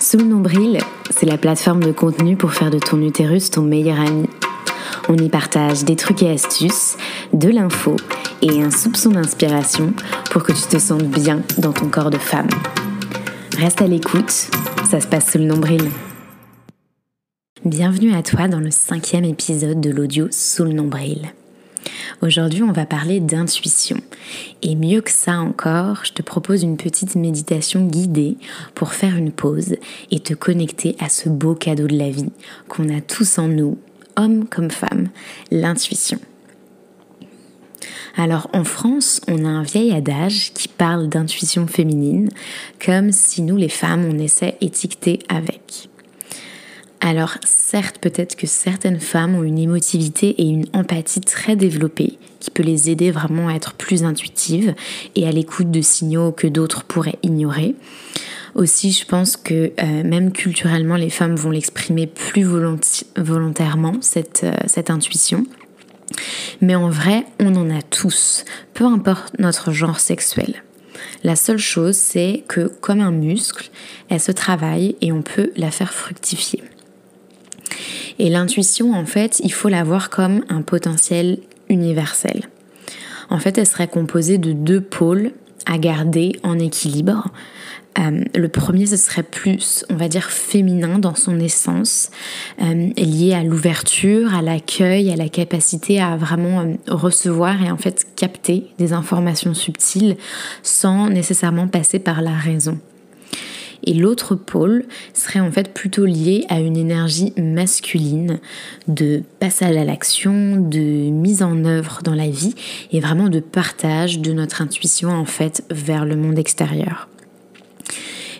Sous le nombril, c'est la plateforme de contenu pour faire de ton utérus ton meilleur ami. On y partage des trucs et astuces, de l'info et un soupçon d'inspiration pour que tu te sentes bien dans ton corps de femme. Reste à l'écoute, ça se passe sous le nombril. Bienvenue à toi dans le cinquième épisode de l'audio Sous le nombril. Aujourd'hui, on va parler d'intuition. Et mieux que ça encore, je te propose une petite méditation guidée pour faire une pause et te connecter à ce beau cadeau de la vie qu'on a tous en nous, hommes comme femmes, l'intuition. Alors en France, on a un vieil adage qui parle d'intuition féminine, comme si nous les femmes, on essaie étiqueter avec. Alors certes, peut-être que certaines femmes ont une émotivité et une empathie très développée qui peut les aider vraiment à être plus intuitives et à l'écoute de signaux que d'autres pourraient ignorer. Aussi, je pense que euh, même culturellement, les femmes vont l'exprimer plus volontairement, euh, cette intuition. Mais en vrai, on en a tous, peu importe notre genre sexuel. La seule chose, c'est que comme un muscle, elle se travaille et on peut la faire fructifier. Et l'intuition, en fait, il faut la voir comme un potentiel universel. En fait, elle serait composée de deux pôles à garder en équilibre. Euh, le premier, ce serait plus, on va dire, féminin dans son essence, euh, lié à l'ouverture, à l'accueil, à la capacité à vraiment euh, recevoir et en fait capter des informations subtiles sans nécessairement passer par la raison. Et l'autre pôle serait en fait plutôt lié à une énergie masculine de passage à l'action, de mise en œuvre dans la vie et vraiment de partage de notre intuition en fait vers le monde extérieur.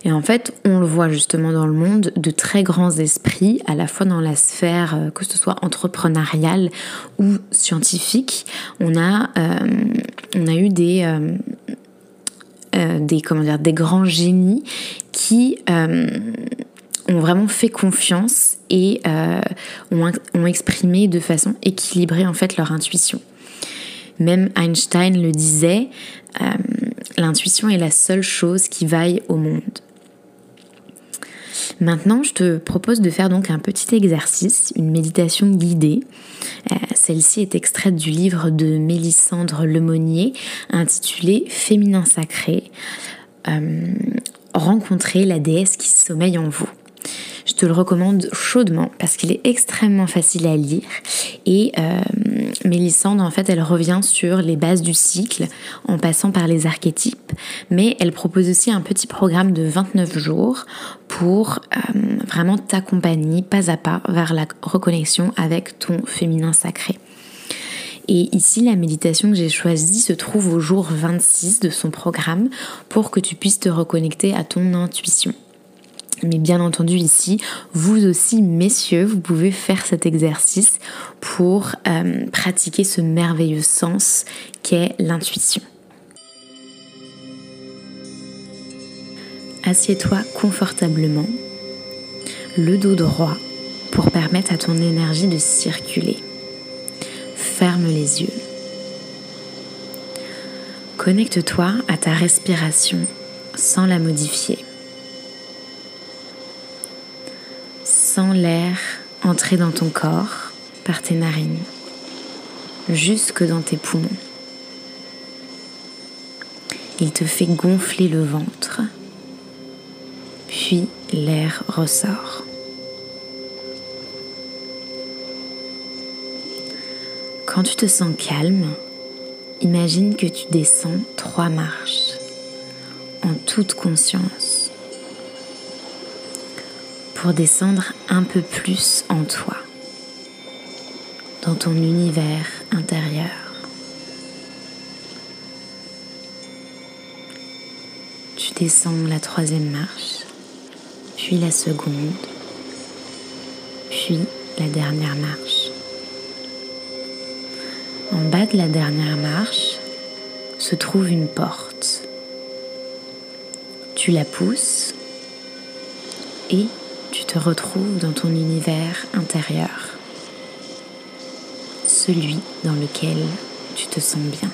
Et en fait, on le voit justement dans le monde de très grands esprits, à la fois dans la sphère, euh, que ce soit entrepreneuriale ou scientifique. On a, euh, on a eu des, euh, des, comment dire, des grands génies euh, ont vraiment fait confiance et euh, ont, exprimé de façon équilibrée en fait leur intuition. Même Einstein le disait, euh, l'intuition est la seule chose qui vaille au monde. Maintenant, je te propose de faire donc un petit exercice, une méditation guidée. Celle-ci est extraite du livre de Mélissandre Lemonnier intitulé Féminin sacré rencontrer la déesse qui sommeille en vous. Je te le recommande chaudement parce qu'il est extrêmement facile à lire et euh, Mélissande en fait elle revient sur les bases du cycle en passant par les archétypes mais elle propose aussi un petit programme de 29 jours pour euh, vraiment t'accompagner pas à pas vers la reconnexion avec ton féminin sacré. Et ici, la méditation que j'ai choisie se trouve au jour 26 de son programme pour que tu puisses te reconnecter à ton intuition. Mais bien entendu ici, vous aussi, messieurs, vous pouvez faire cet exercice pour euh, pratiquer ce merveilleux sens qu'est l'intuition. Assieds-toi confortablement, le dos droit, pour permettre à ton énergie de circuler ferme les yeux. Connecte-toi à ta respiration sans la modifier. Sens l'air entrer dans ton corps par tes narines, jusque dans tes poumons. Il te fait gonfler le ventre, puis l'air ressort. Quand tu te sens calme, imagine que tu descends trois marches en toute conscience pour descendre un peu plus en toi, dans ton univers intérieur. Tu descends la troisième marche, puis la seconde, puis la dernière marche. En bas de la dernière marche se trouve une porte. Tu la pousses et tu te retrouves dans ton univers intérieur, celui dans lequel tu te sens bien.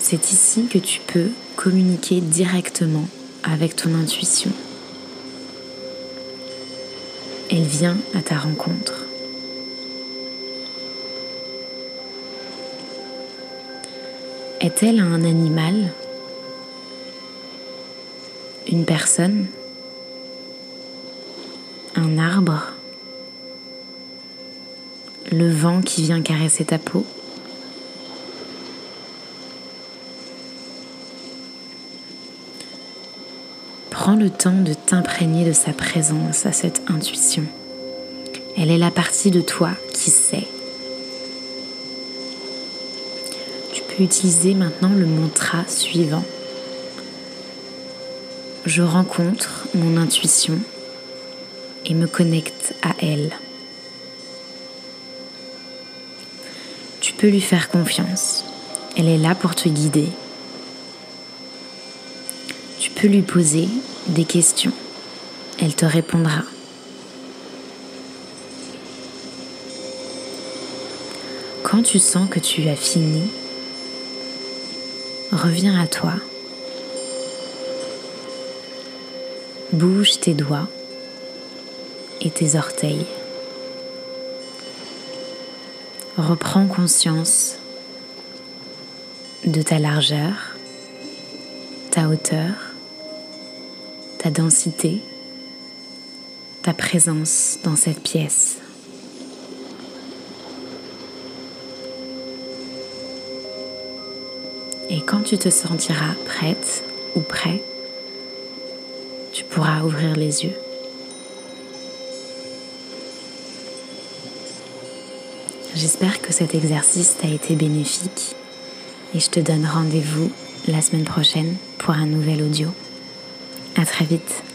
C'est ici que tu peux communiquer directement avec ton intuition. Elle vient à ta rencontre. Est-elle un animal? Une personne? Un arbre? Le vent qui vient caresser ta peau? Prends le temps de t'imprégner de sa présence, à cette intuition. Elle est la partie de toi qui sait. Tu peux utiliser maintenant le mantra suivant. Je rencontre mon intuition et me connecte à elle. Tu peux lui faire confiance. Elle est là pour te guider. Tu peux lui poser des questions. Elle te répondra. Quand tu sens que tu as fini, reviens à toi. Bouge tes doigts et tes orteils. Reprends conscience de ta largeur, ta hauteur, ta densité, ta présence dans cette pièce. Et quand tu te sentiras prête ou prêt, tu pourras ouvrir les yeux. J'espère que cet exercice t'a été bénéfique et je te donne rendez-vous la semaine prochaine pour un nouvel audio. À très vite.